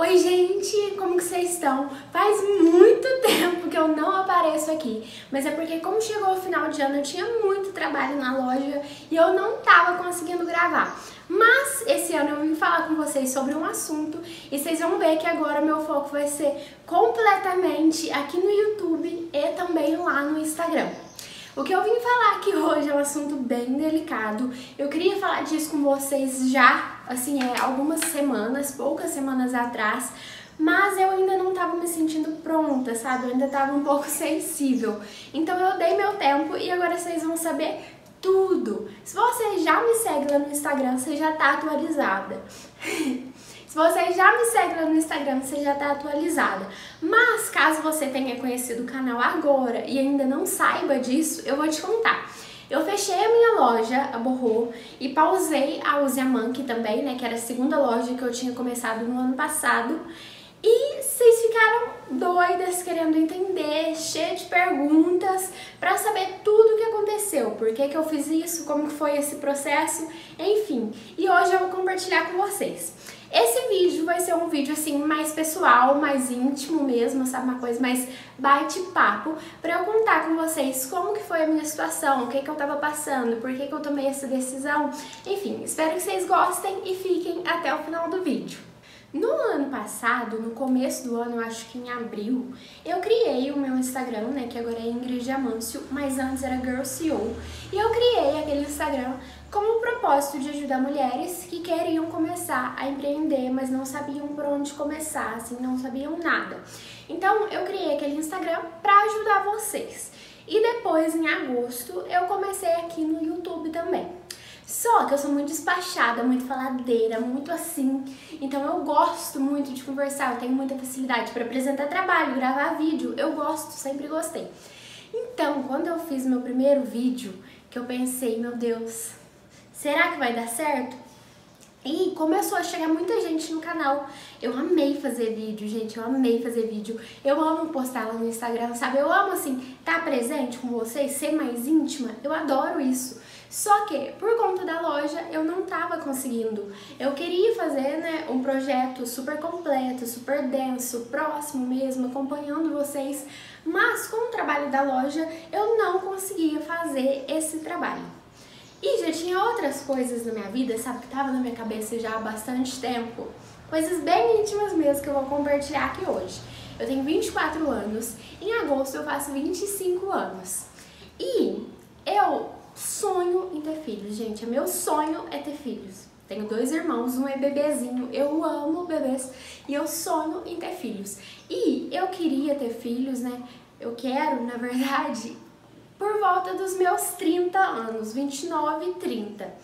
Oi gente, como que vocês estão? Faz muito tempo que eu não apareço aqui, mas é porque como chegou o final de ano eu tinha muito trabalho na loja e eu não tava conseguindo gravar. Mas esse ano eu vim falar com vocês sobre um assunto e vocês vão ver que agora meu foco vai ser completamente aqui no YouTube e também lá no Instagram. O que eu vim falar aqui hoje é um assunto bem delicado. Eu queria falar disso com vocês já, assim, é, algumas semanas, poucas semanas atrás, mas eu ainda não estava me sentindo pronta, sabe? Eu ainda estava um pouco sensível. Então eu dei meu tempo e agora vocês vão saber tudo. Se você já me segue lá no Instagram, você já tá atualizada. Se você já me segue lá no Instagram, você já está atualizada. Mas caso você tenha conhecido o canal agora e ainda não saiba disso, eu vou te contar. Eu fechei a minha loja, a Borro, e pausei a Use Monkey também, né, que era a segunda loja que eu tinha começado no ano passado. E vocês ficaram doidas querendo entender, cheia de perguntas, para saber tudo aconteceu, por que, que eu fiz isso, como que foi esse processo, enfim. E hoje eu vou compartilhar com vocês. Esse vídeo vai ser um vídeo assim mais pessoal, mais íntimo mesmo, sabe? Uma coisa mais bate-papo, para eu contar com vocês como que foi a minha situação, o que que eu tava passando, por que que eu tomei essa decisão. Enfim, espero que vocês gostem e fiquem até o final do vídeo. No ano passado, no começo do ano, eu acho que em abril, eu criei o meu Instagram, né, que agora é Ingrid Amâncio, mas antes era Girl CEO, e eu criei aquele Instagram com o propósito de ajudar mulheres que queriam começar a empreender, mas não sabiam por onde começar, assim, não sabiam nada. Então, eu criei aquele Instagram para ajudar vocês. E depois, em agosto, eu comecei aqui no YouTube também. Só que eu sou muito despachada, muito faladeira, muito assim. Então eu gosto muito de conversar, eu tenho muita facilidade para apresentar trabalho, gravar vídeo. Eu gosto, sempre gostei. Então, quando eu fiz meu primeiro vídeo, que eu pensei, meu Deus, será que vai dar certo? E começou a chegar muita gente no canal. Eu amei fazer vídeo, gente. Eu amei fazer vídeo. Eu amo postar lá no Instagram, sabe? Eu amo, assim, estar tá presente com vocês, ser mais íntima. Eu adoro isso. Só que, por conta da loja, eu não tava conseguindo. Eu queria fazer, né, um projeto super completo, super denso, próximo mesmo, acompanhando vocês. Mas com o trabalho da loja, eu não conseguia fazer esse trabalho. E já tinha outras coisas na minha vida, sabe, que tava na minha cabeça já há bastante tempo. Coisas bem íntimas mesmo que eu vou compartilhar aqui hoje. Eu tenho 24 anos, em agosto eu faço 25 anos. E eu sonho em ter filhos, gente. Meu sonho é ter filhos. Tenho dois irmãos, um é bebezinho. Eu amo bebês e eu sonho em ter filhos. E eu queria ter filhos, né? Eu quero, na verdade, por volta dos meus 30 anos, 29 e 30.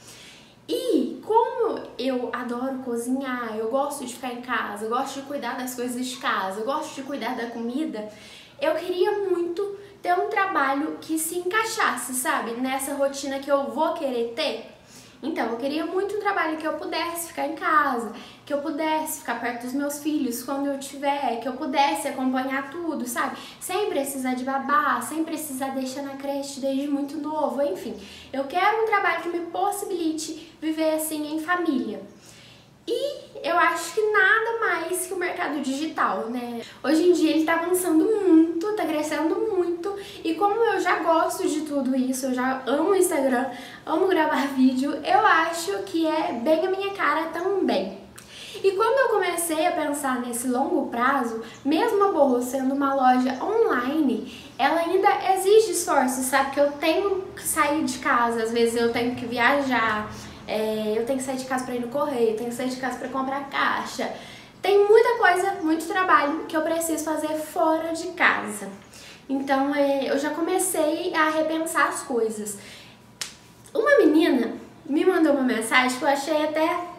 E como eu adoro cozinhar, eu gosto de ficar em casa, eu gosto de cuidar das coisas de casa, eu gosto de cuidar da comida, eu queria muito ter um trabalho que se encaixasse, sabe, nessa rotina que eu vou querer ter. Então, eu queria muito um trabalho que eu pudesse ficar em casa, que eu pudesse ficar perto dos meus filhos quando eu tiver, que eu pudesse acompanhar tudo, sabe? Sem precisar de babá, sem precisar deixar na creche desde muito novo, enfim. Eu quero um trabalho que me possibilite viver assim em família. E eu acho que nada mais que o mercado digital, né? Hoje em dia ele tá avançando muito, tá crescendo muito, e como eu já gosto de tudo isso, eu já amo o Instagram, amo gravar vídeo, eu acho que é bem a minha cara também. E quando eu comecei a pensar nesse longo prazo, mesmo a Borro sendo uma loja online, ela ainda exige esforço, sabe? Que eu tenho que sair de casa, às vezes eu tenho que viajar, é, eu tenho que sair de casa para ir no correio, tenho que sair de casa para comprar caixa. Tem muita coisa, muito trabalho que eu preciso fazer fora de casa. Então é, eu já comecei a repensar as coisas. Uma menina me mandou uma mensagem que eu achei até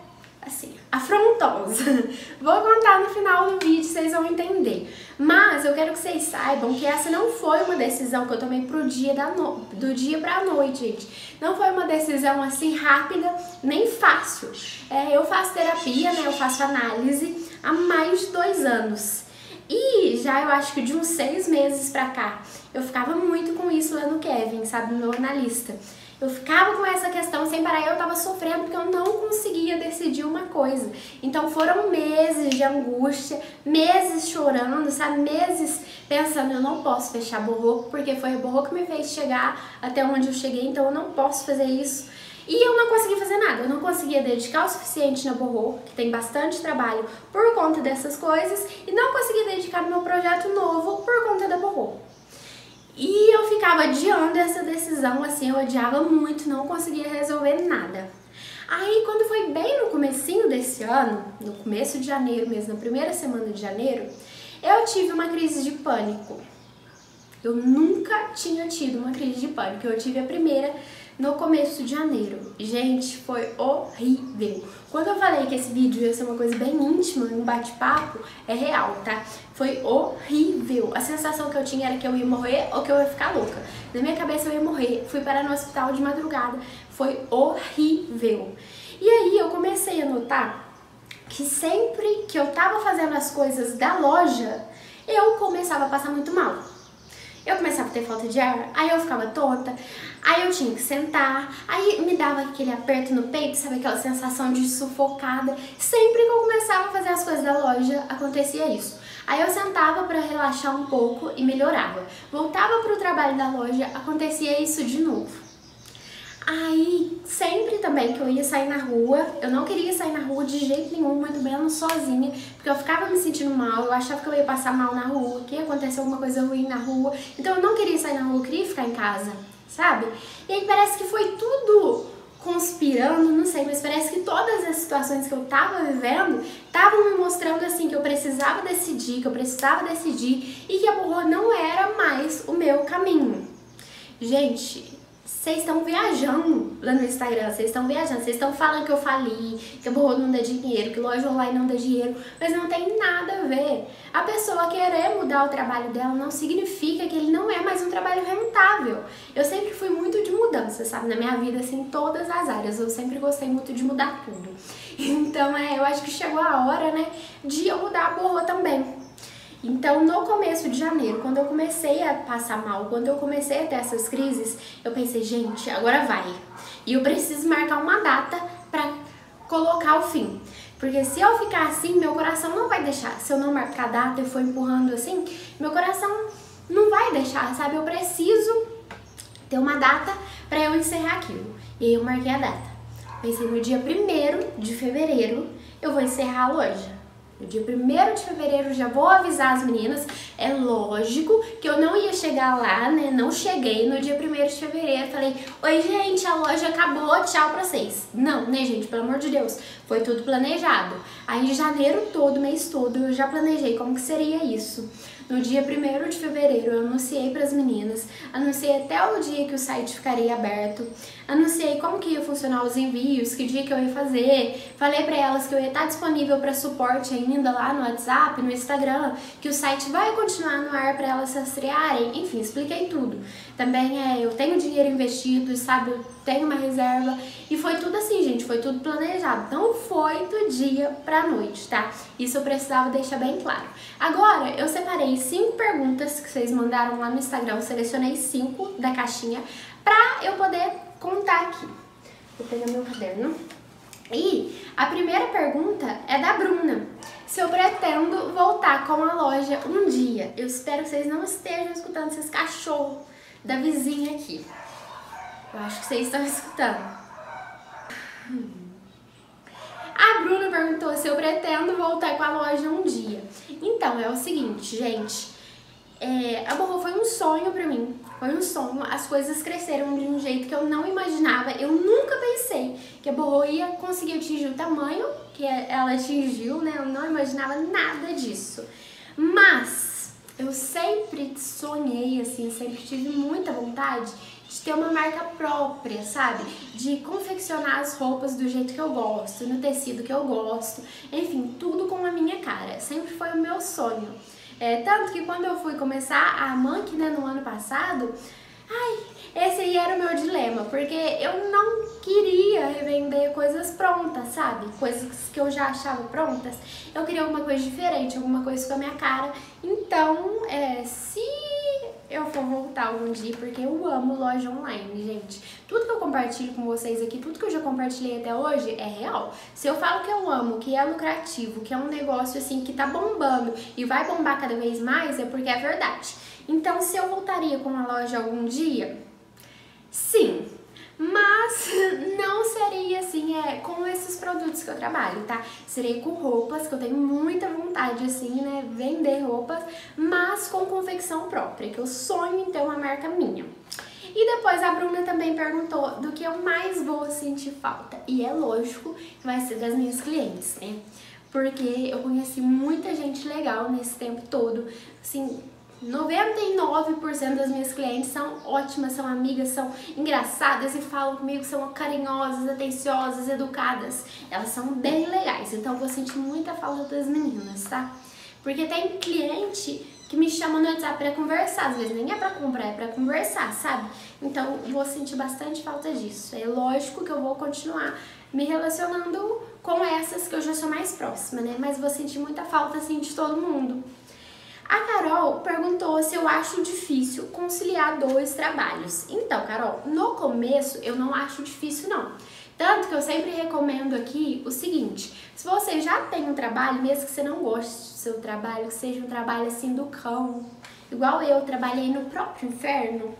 assim, afrontosa. Vou contar no final do vídeo, vocês vão entender. Mas eu quero que vocês saibam que essa não foi uma decisão que eu tomei pro dia da no... do dia pra noite, gente. Não foi uma decisão assim rápida, nem fácil. É, eu faço terapia, né? Eu faço análise há mais de dois anos. E já eu acho que de uns seis meses pra cá, eu ficava muito com isso lá no Kevin, sabe? No meu analista. Eu ficava com essa questão sem parar e eu tava sofrendo porque eu não conseguia decidir uma coisa. Então foram meses de angústia, meses chorando, sabe? Meses pensando, eu não posso fechar Borro, porque foi a Borro que me fez chegar até onde eu cheguei, então eu não posso fazer isso. E eu não conseguia fazer nada, eu não conseguia dedicar o suficiente na Borro, que tem bastante trabalho por conta dessas coisas, e não conseguia dedicar meu projeto novo por conta da Borro. E eu ficava adiando essa decisão, assim, eu odiava muito, não conseguia resolver nada. Aí, quando foi bem no comecinho desse ano, no começo de janeiro mesmo, na primeira semana de janeiro, eu tive uma crise de pânico. Eu nunca tinha tido uma crise de pânico, eu tive a primeira no começo de janeiro. Gente, foi horrível. Quando eu falei que esse vídeo ia ser uma coisa bem íntima, um bate-papo, é real, tá? Foi horrível. A sensação que eu tinha era que eu ia morrer ou que eu ia ficar louca. Na minha cabeça eu ia morrer. Fui parar no hospital de madrugada. Foi horrível. E aí eu comecei a notar que sempre que eu tava fazendo as coisas da loja, eu começava a passar muito mal eu começava a ter falta de ar, aí eu ficava tonta, aí eu tinha que sentar, aí me dava aquele aperto no peito, sabe aquela sensação de sufocada. Sempre que eu começava a fazer as coisas da loja, acontecia isso. Aí eu sentava para relaxar um pouco e melhorava. Voltava para o trabalho da loja, acontecia isso de novo. Aí, sempre também que eu ia sair na rua, eu não queria sair na rua de jeito nenhum, muito menos sozinha, porque eu ficava me sentindo mal, eu achava que eu ia passar mal na rua, que ia acontecer alguma coisa ruim na rua, então eu não queria sair na rua, eu queria ficar em casa, sabe? E aí parece que foi tudo conspirando, não sei, mas parece que todas as situações que eu tava vivendo estavam me mostrando assim que eu precisava decidir, que eu precisava decidir e que a borra não era mais o meu caminho. Gente, vocês estão viajando lá no Instagram, vocês estão viajando, vocês estão falando que eu fali, que a borro não dá dinheiro, que loja online não dá dinheiro, mas não tem nada a ver. A pessoa querer mudar o trabalho dela não significa que ele não é mais um trabalho rentável. Eu sempre fui muito de mudança, sabe? Na minha vida, assim, em todas as áreas. Eu sempre gostei muito de mudar tudo. Então, é, eu acho que chegou a hora, né, de eu mudar a borro também. Então, no começo de janeiro, quando eu comecei a passar mal, quando eu comecei a ter essas crises, eu pensei, gente, agora vai. E eu preciso marcar uma data para colocar o fim. Porque se eu ficar assim, meu coração não vai deixar. Se eu não marcar a data e for empurrando assim, meu coração não vai deixar, sabe? Eu preciso ter uma data para eu encerrar aquilo. E aí eu marquei a data. Pensei no dia 1 de fevereiro eu vou encerrar a loja. No dia 1 de fevereiro já vou avisar as meninas. É lógico que eu não ia chegar lá, né? Não cheguei no dia 1 de fevereiro. Falei, oi gente, a loja acabou, tchau pra vocês. Não, né gente, pelo amor de Deus. Foi tudo planejado. Aí janeiro todo, mês todo, eu já planejei como que seria isso. No dia 1 de fevereiro eu anunciei para as meninas, anunciei até o dia que o site ficaria aberto, anunciei como que ia funcionar os envios, que dia que eu ia fazer, falei para elas que eu ia estar disponível para suporte ainda lá no WhatsApp, no Instagram, que o site vai continuar no ar para elas se rastrearem, enfim, expliquei tudo. Também é, eu tenho dinheiro investido, sabe, eu tenho uma reserva e foi tudo assim, gente, foi tudo planejado. Não foi do dia pra noite, tá? Isso eu precisava deixar bem claro. Agora, eu separei cinco perguntas que vocês mandaram lá no Instagram, selecionei cinco da caixinha pra eu poder contar aqui. Vou pegar meu caderno. E a primeira pergunta é da Bruna. Se eu pretendo voltar com a loja um dia. Eu espero que vocês não estejam escutando esses cachorros da vizinha aqui. Eu acho que vocês estão escutando. A Bruna perguntou se eu pretendo voltar com a loja um dia. Então, é o seguinte, gente. É, a Borro foi um sonho pra mim. Foi um sonho. As coisas cresceram de um jeito que eu não imaginava. Eu nunca pensei que a Borro ia conseguir atingir o tamanho que ela atingiu, né? Eu não imaginava nada disso. Mas eu sempre sonhei, assim, sempre tive muita vontade de ter uma marca própria, sabe? De confeccionar as roupas do jeito que eu gosto, no tecido que eu gosto, enfim, tudo com a minha cara. Sempre foi o meu sonho. É, tanto que quando eu fui começar a Monkey, né, no ano passado, ai, esse aí era o meu dilema, porque eu não queria revender coisas prontas, sabe? Coisas que eu já achava prontas. Eu queria alguma coisa diferente, alguma coisa com a minha cara. Então, é, se eu vou voltar algum dia, porque eu amo loja online, gente. Tudo que eu compartilho com vocês aqui, tudo que eu já compartilhei até hoje é real. Se eu falo que eu amo, que é lucrativo, que é um negócio assim que tá bombando e vai bombar cada vez mais, é porque é verdade. Então, se eu voltaria com uma loja algum dia, sim, mas não seria assim, é com esses produtos que eu trabalho, tá? Seria com roupas, que eu tenho muita vontade, assim, né? Vender roupas, mas com confecção própria, que eu sonho em ter uma marca minha. E depois a Bruna também perguntou do que eu mais vou sentir falta. E é lógico que vai ser das minhas clientes, né? Porque eu conheci muita gente legal nesse tempo todo, assim, 99% das minhas clientes são ótimas, são amigas, são engraçadas e falam comigo, são carinhosas, atenciosas, educadas. Elas são bem legais, então eu vou sentir muita falta das meninas, tá? Porque tem cliente que me chama no WhatsApp pra conversar, às vezes nem é pra comprar, é pra conversar, sabe? Então vou sentir bastante falta disso. É lógico que eu vou continuar me relacionando com essas que eu já sou mais próxima, né? Mas vou sentir muita falta, assim, de todo mundo. A Carol perguntou se eu acho difícil conciliar dois trabalhos. Então, Carol, no começo eu não acho difícil não. Tanto que eu sempre recomendo aqui o seguinte: se você já tem um trabalho, mesmo que você não goste do seu trabalho, que seja um trabalho assim do cão, igual eu trabalhei no próprio inferno,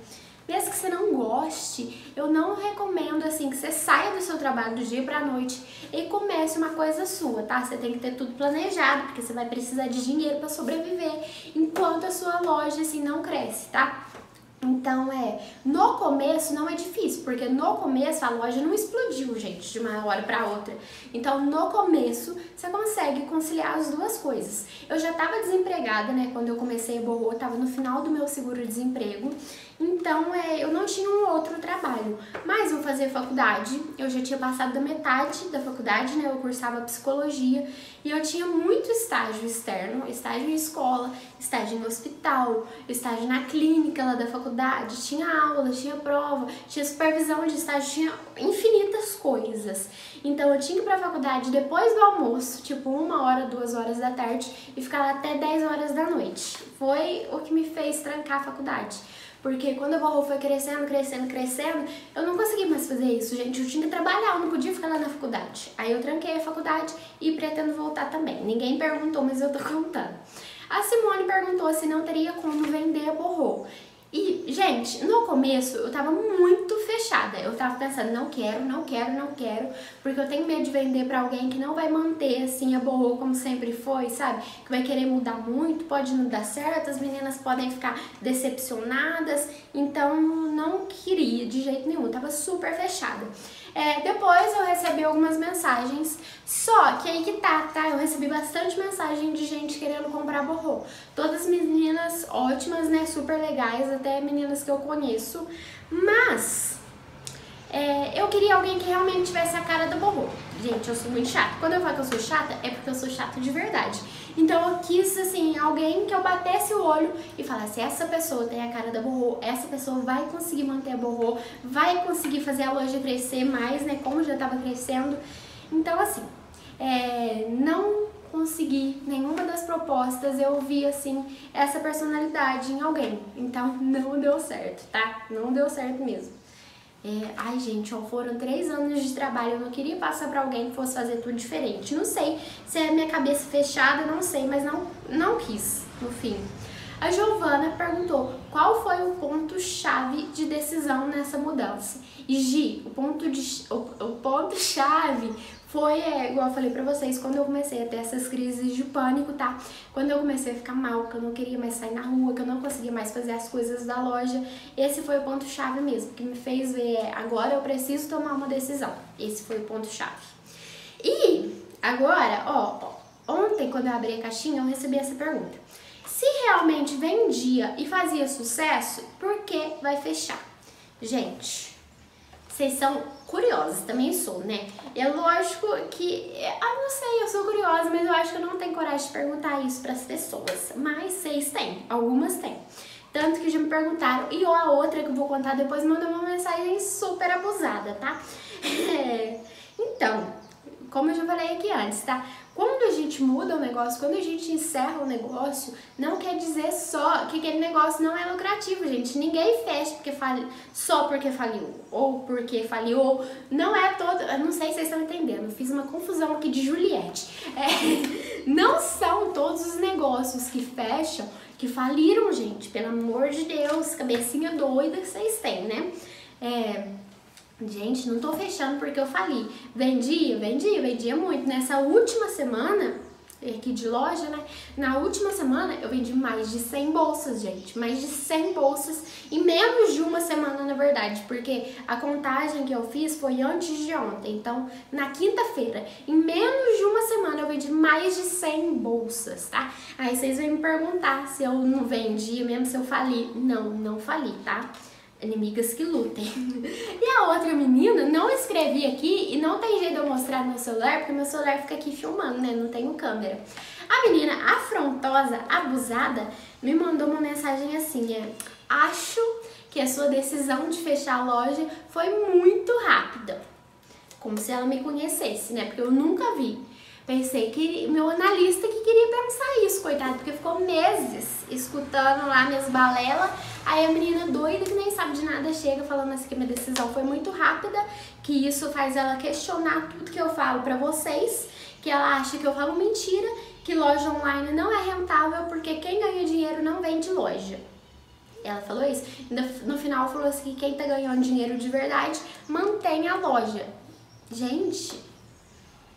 mesmo que você não goste, eu não recomendo assim que você saia do seu trabalho do dia pra noite e comece uma coisa sua, tá? Você tem que ter tudo planejado, porque você vai precisar de dinheiro para sobreviver enquanto a sua loja assim não cresce, tá? Então é, no começo não é difícil, porque no começo a loja não explodiu, gente, de uma hora para outra. Então no começo você consegue conciliar as duas coisas. Eu já estava desempregada, né, quando eu comecei a borrou, estava no final do meu seguro-desemprego. Então é, eu não tinha um outro trabalho. Mas eu fazia faculdade, eu já tinha passado da metade da faculdade, né, eu cursava psicologia e eu tinha muito estágio externo, estágio em escola, estágio em hospital, estágio na clínica lá da faculdade, tinha aula, tinha prova, tinha supervisão de estágio, tinha infinitas coisas. Então eu tinha que ir pra faculdade depois do almoço, tipo uma hora, duas horas da tarde, e ficar lá até 10 horas da noite. Foi o que me fez trancar a faculdade. Porque quando a Borro foi crescendo, crescendo, crescendo, eu não consegui mais fazer isso, gente. Eu tinha que trabalhar, eu não podia ficar lá na faculdade. Aí eu tranquei a faculdade e pretendo voltar também. Ninguém perguntou, mas eu tô contando. A Simone perguntou se não teria como vender a Borro. E, gente, no começo eu tava muito fechada. Eu tava pensando, não quero, não quero, não quero, porque eu tenho medo de vender para alguém que não vai manter assim a borro como sempre foi, sabe? Que vai querer mudar muito, pode não dar certo, as meninas podem ficar decepcionadas. Então, não queria de jeito nenhum, eu tava super fechada. É, depois eu recebi algumas mensagens, só que aí que tá, tá? Eu recebi bastante mensagem de gente querendo comprar borrô. Todas meninas ótimas, né? Super legais, até meninas que eu conheço. Mas é, eu queria alguém que realmente tivesse a cara do borrô. Gente, eu sou muito chata. Quando eu falo que eu sou chata, é porque eu sou chata de verdade. Então eu quis, assim, alguém que eu batesse o olho e falasse, essa pessoa tem a cara da borrô, essa pessoa vai conseguir manter a borrô, vai conseguir fazer a loja crescer mais, né, como já estava crescendo. Então, assim, é, não consegui nenhuma das propostas, eu vi, assim, essa personalidade em alguém. Então, não deu certo, tá? Não deu certo mesmo. É, ai, gente, ó, foram três anos de trabalho, eu não queria passar para alguém que fosse fazer tudo diferente. Não sei se é minha cabeça fechada, não sei, mas não, não quis, no fim. A Giovana perguntou qual foi o ponto-chave de decisão nessa mudança. E Gi, o ponto-chave o, o ponto -chave foi, é, igual eu falei pra vocês, quando eu comecei a ter essas crises de pânico, tá? Quando eu comecei a ficar mal, que eu não queria mais sair na rua, que eu não conseguia mais fazer as coisas da loja, esse foi o ponto-chave mesmo, que me fez ver, é, agora eu preciso tomar uma decisão. Esse foi o ponto-chave. E agora, ó, ontem quando eu abri a caixinha, eu recebi essa pergunta. Se realmente vendia e fazia sucesso, por que vai fechar? Gente, vocês são curiosos, também sou, né? É lógico que, ah, não sei, eu sou curiosa, mas eu acho que eu não tenho coragem de perguntar isso para as pessoas. Mas vocês têm, algumas têm. Tanto que já me perguntaram, e a outra que eu vou contar depois mandou uma mensagem super abusada, tá? É, então, como eu já falei aqui antes, tá? Quando a gente muda o negócio, quando a gente encerra o negócio, não quer dizer só que aquele negócio não é lucrativo, gente. Ninguém fecha porque fali, só porque faliu, ou porque faliu, não é todo. Eu não sei se vocês estão entendendo, fiz uma confusão aqui de Juliette. É, não são todos os negócios que fecham que faliram, gente. Pelo amor de Deus, cabecinha doida que vocês têm, né? É, Gente, não tô fechando porque eu fali. Vendia, vendia, vendia muito. Nessa última semana, aqui de loja, né? Na última semana eu vendi mais de 100 bolsas, gente. Mais de 100 bolsas em menos de uma semana, na verdade. Porque a contagem que eu fiz foi antes de ontem. Então, na quinta-feira, em menos de uma semana eu vendi mais de 100 bolsas, tá? Aí vocês vão me perguntar se eu não vendi, mesmo se eu fali. Não, não fali, tá? Inimigas que lutem. e a outra menina, não escrevi aqui e não tem jeito de eu mostrar no meu celular, porque meu celular fica aqui filmando, né? Não tenho câmera. A menina afrontosa, abusada, me mandou uma mensagem assim, é, acho que a sua decisão de fechar a loja foi muito rápida. Como se ela me conhecesse, né? Porque eu nunca vi. Pensei que meu analista que queria pensar isso, coitado, porque ficou meses escutando lá minhas balelas. Aí a menina doida que nem sabe de nada chega falando assim que minha decisão foi muito rápida, que isso faz ela questionar tudo que eu falo pra vocês, que ela acha que eu falo mentira, que loja online não é rentável porque quem ganha dinheiro não vende loja. Ela falou isso. No final falou assim que quem tá ganhando dinheiro de verdade mantém a loja. Gente,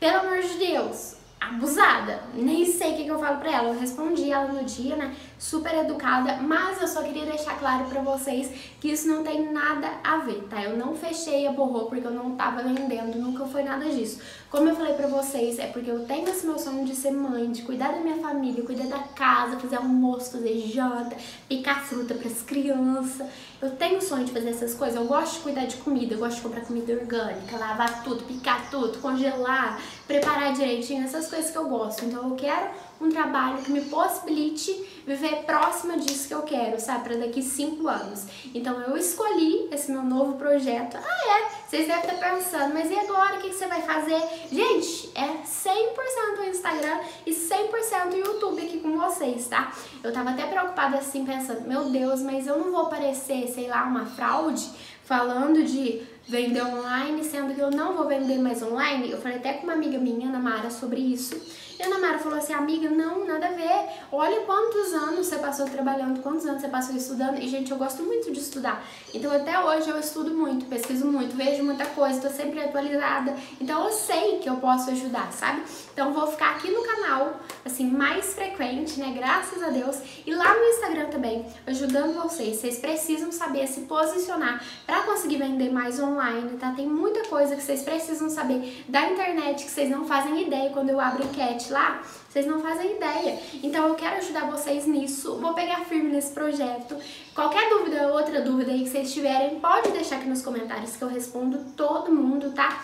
pelo amor de Deus, abusada. Nem sei o que, eu falo pra ela. Eu respondi ela no dia, né? Super educada, mas eu só queria deixar claro pra vocês que isso não tem nada a ver, tá? Eu não fechei a borrou porque eu não tava vendendo, nunca foi nada disso. Como eu falei pra vocês, é porque eu tenho esse meu sonho de ser mãe, de cuidar da minha família, cuidar da casa, fazer almoço, fazer janta, picar fruta pras crianças. Eu tenho o sonho de fazer essas coisas, eu gosto de cuidar de comida, eu gosto de comprar comida orgânica, lavar tudo, picar tudo, congelar, preparar direitinho, essas coisas que eu gosto. Então eu quero um trabalho que me possibilite viver próxima disso que eu quero, sabe? Para daqui cinco anos. Então eu escolhi esse meu novo projeto. Ah, é? Vocês devem estar pensando, mas e agora? O que você vai fazer? Gente, é 100% o Instagram e 100% o YouTube aqui com vocês, tá? Eu tava até preocupada assim, pensando, meu Deus, mas eu não vou parecer, sei lá, uma fraude falando de vender online, sendo que eu não vou vender mais online. Eu falei até com uma amiga minha, Ana Mara, sobre isso. E a Ana Mara falou assim, amiga, não, nada a ver. Olha quantos anos você passou trabalhando, quantos anos você passou estudando. E, gente, eu gosto muito de estudar. Então, até hoje eu estudo muito, pesquiso muito, vejo muita coisa, tô sempre atualizada. Então, eu sei que eu posso ajudar, sabe? Então, vou ficar aqui no canal, assim, mais frequente, né? Graças a Deus. E lá no também, ajudando vocês. Vocês precisam saber se posicionar para conseguir vender mais online, tá? Tem muita coisa que vocês precisam saber da internet que vocês não fazem ideia quando eu abro enquete lá, vocês não fazem ideia. Então eu quero ajudar vocês nisso, vou pegar firme nesse projeto. Qualquer dúvida, outra dúvida aí que vocês tiverem, pode deixar aqui nos comentários que eu respondo todo mundo, tá?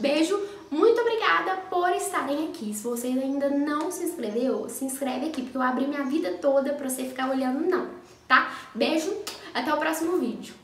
Beijo, muito obrigada por estarem aqui. Se você ainda não se inscreveu, se inscreve aqui, porque eu abri minha vida toda pra você ficar olhando não, tá? Beijo, até o próximo vídeo.